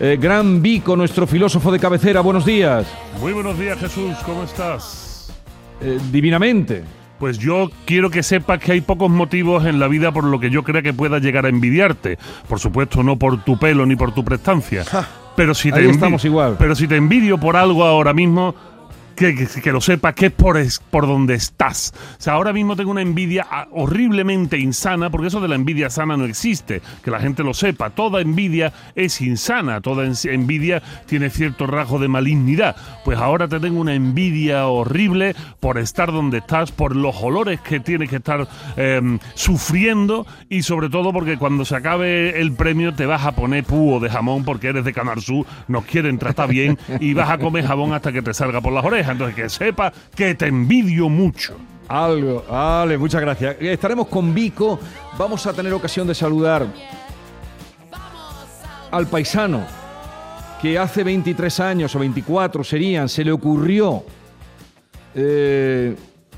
Eh, gran Vico, nuestro filósofo de cabecera, buenos días. Muy buenos días Jesús, ¿cómo estás? Eh, divinamente. Pues yo quiero que sepas que hay pocos motivos en la vida por lo que yo crea que pueda llegar a envidiarte. Por supuesto, no por tu pelo ni por tu prestancia. pero si te ahí estamos igual. Pero si te envidio por algo ahora mismo, que, lo sepas que es por, es por donde estás. O sea, ahora mismo tengo una envidia ah, horriblemente insana, porque eso de la envidia sana no existe, que la gente lo sepa. Toda envidia es insana, toda en- envidia tiene cierto rasgo de malignidad. Pues ahora te tengo una envidia horrible por estar donde estás, por los olores que tienes que estar em, sufriendo y sobre todo porque cuando se acabe el premio te vas a poner púo de jamón porque eres de Canarsú, nos quieren tratar bien y vas a comer jabón hasta que te salga por las orejas. Que sepa que te envidio mucho. Algo, vale, muchas gracias. Estaremos con Vico. Vamos a tener ocasión de saludar al paisano que hace 23 años o 24 serían, se le ocurrió eh,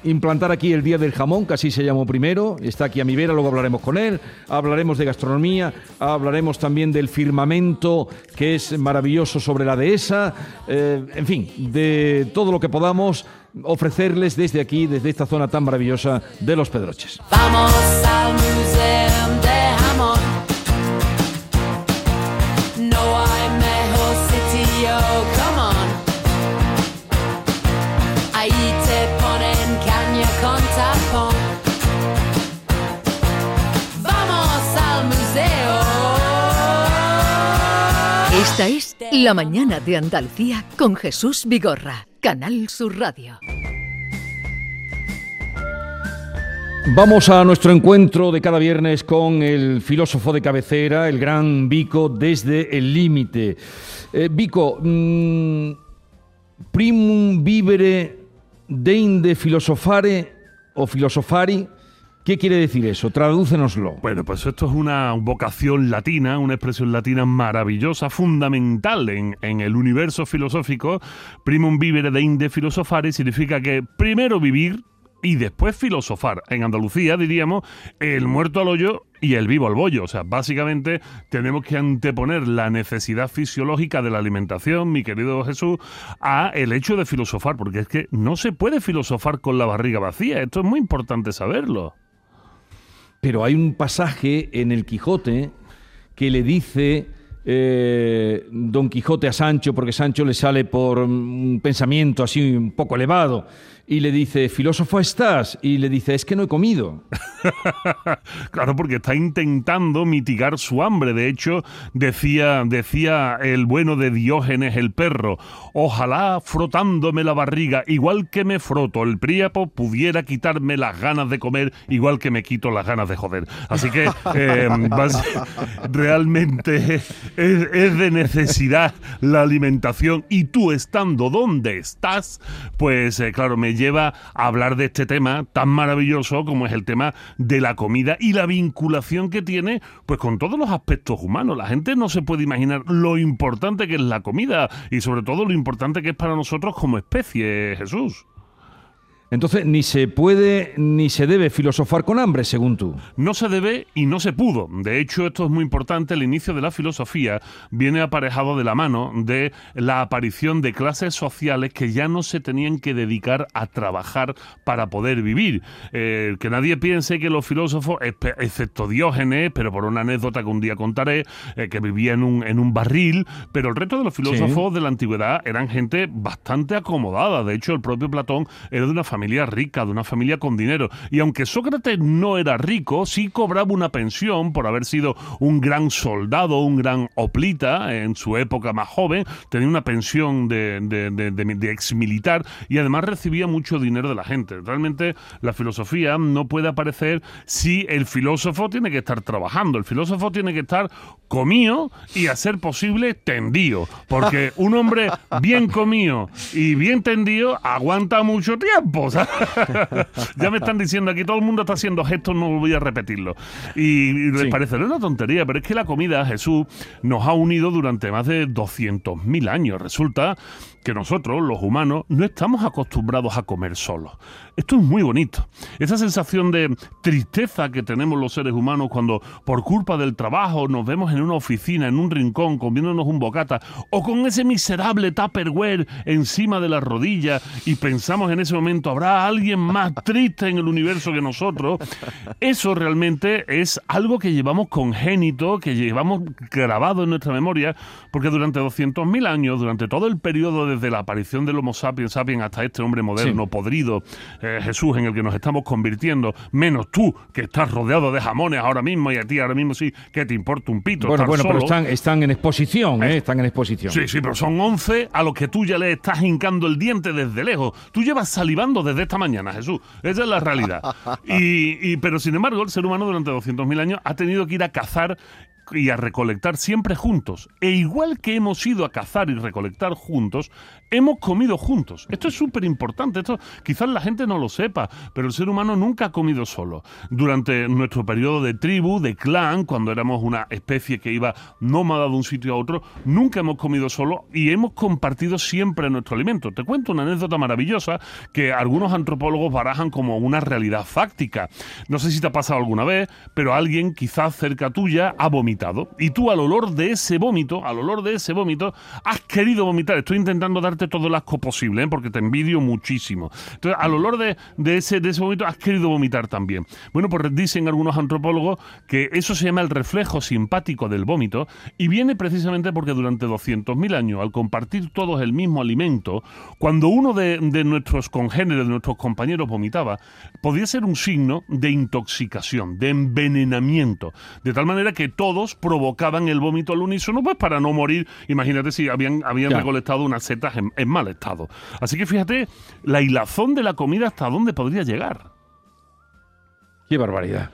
implantar aquí el Día del Jamón, que así se llamó primero. Está aquí a mi vera, luego hablaremos con él. Hablaremos de gastronomía, hablaremos también del firmamento, que es maravilloso sobre la dehesa. eh, en fin, de todo lo que podamos ofrecerles desde aquí, desde esta zona tan maravillosa de los Pedroches. Vamos al Museo La Mañana de Andalucía con Jesús Vigorra, Canal Sur Radio. Vamos a nuestro encuentro de cada viernes con el filósofo de cabecera, el gran Vico, desde el límite. Eh, Vico, mm, primum vivere deinde filosofare o filosofari, ¿qué quiere decir eso? Tradúcenoslo. Bueno, pues esto es una vocación latina, una expresión latina maravillosa, fundamental en, el universo filosófico. Primum vivere deinde filosofare significa que primero vivir y después filosofar. En Andalucía diríamos el muerto al hoyo y el vivo al bollo. O sea, básicamente tenemos que anteponer la necesidad fisiológica de la alimentación, mi querido Jesús, a el hecho de filosofar, porque es que no se puede filosofar con la barriga vacía. Esto es muy importante saberlo. Pero hay un pasaje en el Quijote que le dice eh, Don Quijote a Sancho, porque Sancho le sale por un pensamiento así un poco elevado, y le dice, filósofo estás, y le dice, es que no he comido. Claro, porque está intentando mitigar su hambre. De hecho, decía, decía el bueno de Diógenes el perro, ojalá frotándome la barriga, igual que me froto el príapo, pudiera quitarme las ganas de comer, igual que me quito las ganas de joder. Así que eh, realmente es, es de necesidad la alimentación y tú estando donde estás, pues eh, claro, me lleva a hablar de este tema tan maravilloso como es el tema de la comida y la vinculación que tiene pues con todos los aspectos humanos. La gente no se puede imaginar lo importante que es la comida y sobre todo lo importante que es para nosotros como especie, Jesús. Entonces, ni se puede ni se debe filosofar con hambre, según tú. No se debe y no se pudo. De hecho, esto es muy importante. El inicio de la filosofía viene aparejado de la mano de la aparición de clases sociales que ya no se tenían que dedicar a trabajar para poder vivir. Eh, que nadie piense que los filósofos, excepto Diógenes, pero por una anécdota que un día contaré, eh, que vivía en un, en un barril, pero el resto de los filósofos de la antigüedad eran gente bastante acomodada. De hecho, el propio Platón era de una familia rica, de una familia con dinero. Y aunque Sócrates no era rico, sí cobraba una pensión por haber sido un gran soldado, un gran oplita en su época más joven. Tenía una pensión de, de, ex militar y además recibía mucho dinero de la gente. Realmente la filosofía no puede aparecer si el filósofo tiene que estar trabajando. El filósofo tiene que estar comido y a ser posible tendido. Porque un hombre bien comido y bien tendido aguanta mucho tiempo. O sea, ya me están diciendo aquí, todo el mundo está haciendo gestos, no voy a repetirlo. Y, y les Sí. parecerá una tontería, pero es que la comida, Jesús, nos ha unido durante más de 200.000 años. Resulta que nosotros, los humanos, no estamos acostumbrados a comer solos. Esto es muy bonito. Esa sensación de tristeza que tenemos los seres humanos cuando por culpa del trabajo nos vemos en una oficina, en un rincón, comiéndonos un bocata, o con ese miserable Tupperware encima de la rodilla y pensamos en ese momento, ¿habrá alguien más triste en el universo que nosotros? Eso realmente es algo que llevamos congénito, que llevamos grabado en nuestra memoria, porque durante 200.000 años, durante todo el periodo desde la aparición del Homo sapiens sapiens hasta este hombre moderno, podrido, eh, Jesús, en el que nos estamos convirtiendo, menos tú, que estás rodeado de jamones ahora mismo y a ti ahora mismo sí, que te importa un pito. Bueno, bueno, pero están, están en exposición, ¿eh? Están en exposición. Sí, sí, pero son 11 a los que tú ya le estás hincando el diente desde lejos. Tú llevas salivando desde esta mañana, Jesús. Esa es la realidad. Y, y- pero sin embargo, el ser humano durante 200.000 años ha tenido que ir a cazar y a recolectar siempre juntos. E igual que hemos ido a cazar y recolectar juntos, hemos comido juntos. Esto es súper importante. Esto quizás la gente no lo sepa, pero el ser humano nunca ha comido solo. Durante nuestro periodo de tribu, de clan, cuando éramos una especie que iba nómada de un sitio a otro, nunca hemos comido solo y hemos compartido siempre nuestro alimento. Te cuento una anécdota maravillosa que algunos antropólogos barajan como una realidad fáctica. No sé si te ha pasado alguna vez, pero alguien quizás cerca tuya ha vomitado y tú al olor de ese vómito, al olor de ese vómito, has querido vomitar. Estoy intentando darte todo el asco posible, ¿eh? porque te envidio muchísimo. Entonces, al olor de, de ese, de ese vómito has querido vomitar también. Bueno, pues dicen algunos antropólogos que eso se llama el reflejo simpático del vómito y viene precisamente porque durante 200.000 años, al compartir todos el mismo alimento, cuando uno de, de nuestros congéneres, de nuestros compañeros vomitaba, podía ser un signo de intoxicación, de envenenamiento, de tal manera que todos provocaban el vómito al unísono, pues para no morir. Imagínate si habían, habían recolectado unas setas en, en mal estado. Así que fíjate la hilazón de la comida hasta dónde podría llegar. Qué barbaridad.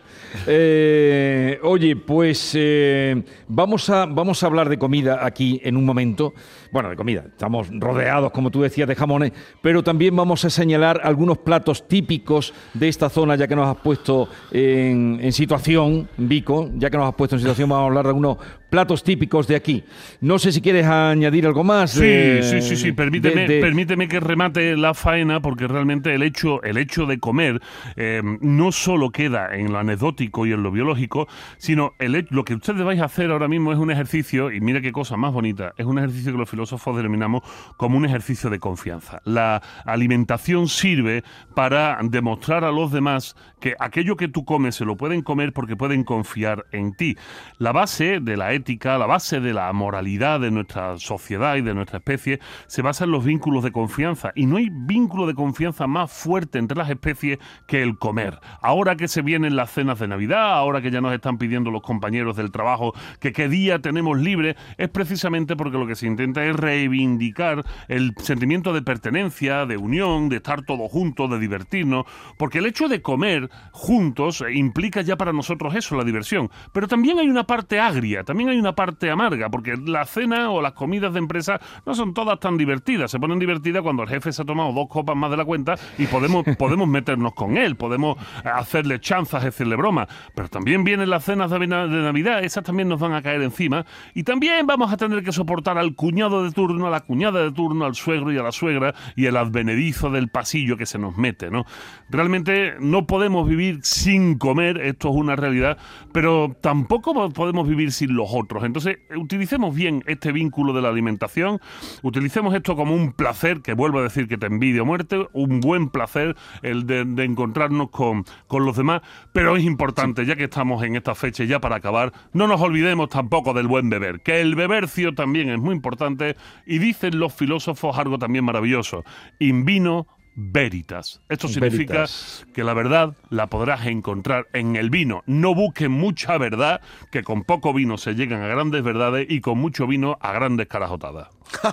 Eh, oye, pues eh, vamos, a, vamos a hablar de comida aquí en un momento. Bueno, de comida. Estamos rodeados, como tú decías, de jamones, pero también vamos a señalar algunos platos típicos de esta zona, ya que nos has puesto en, en situación, Vico, ya que nos has puesto en situación, vamos a hablar de algunos platos típicos de aquí. No sé si quieres añadir algo más. Sí, de- sí, sí, sí. Permíteme, de- de- permíteme que remate la faena porque realmente el hecho, el hecho de comer eh, no solo queda en lo anecdótico y en lo biológico, sino lo que ustedes vais a hacer ahora mismo es un ejercicio, y mira qué cosa más bonita, es un ejercicio que los filósofos denominamos como un ejercicio de confianza. La alimentación sirve para demostrar a los demás que aquello que tú comes se lo pueden comer porque pueden confiar en ti. La base de la ética, la base de la moralidad de nuestra sociedad y de nuestra especie se basa en los vínculos de confianza. Y no hay vínculo de confianza más fuerte entre las especies que el comer. Ahora que se vienen las cenas de Navidad, ahora que ya nos están pidiendo los compañeros del trabajo que qué día tenemos libre, es precisamente porque lo que se intenta es reivindicar el sentimiento de pertenencia, de unión, de estar todos juntos, de divertirnos, porque el hecho de comer juntos eh, implica ya para nosotros eso, la diversión. Pero también hay una parte agria, también hay una parte amarga, porque la cena o las comidas de empresa no son todas tan divertidas. Se ponen divertidas cuando el jefe se ha tomado dos copas más de la cuenta y podemos, podemos meternos con él, podemos hacerle chanzas, decirle bromas. Pero también vienen las cenas de Nav- de Navidad, esas también nos van a caer encima. Y también vamos a tener que soportar al cuñado de turno, a la cuñada de turno, al suegro y a la suegra y el advenedizo del pasillo que se nos mete, ¿no? Realmente no podemos vivir sin comer, esto es una realidad, pero tampoco po- podemos vivir sin los otros. Entonces, utilicemos bien este vínculo de la alimentación, utilicemos esto como un placer, que vuelvo a decir que te envidio muerte, un buen placer el de, de encontrarnos con, con los demás, pero es importante, ya que estamos en esta fecha, y ya para acabar, no nos olvidemos tampoco del buen beber, que el bebercio también es muy importante y dicen los filósofos algo también maravilloso, in vino veritas. Esto significa Veritas. que la verdad la podrás encontrar en el vino. No busquen mucha verdad, que con poco vino se llegan a grandes verdades y con mucho vino a grandes carajotadas.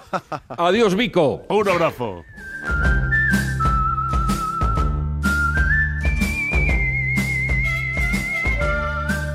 Adiós, Vico. Un abrazo.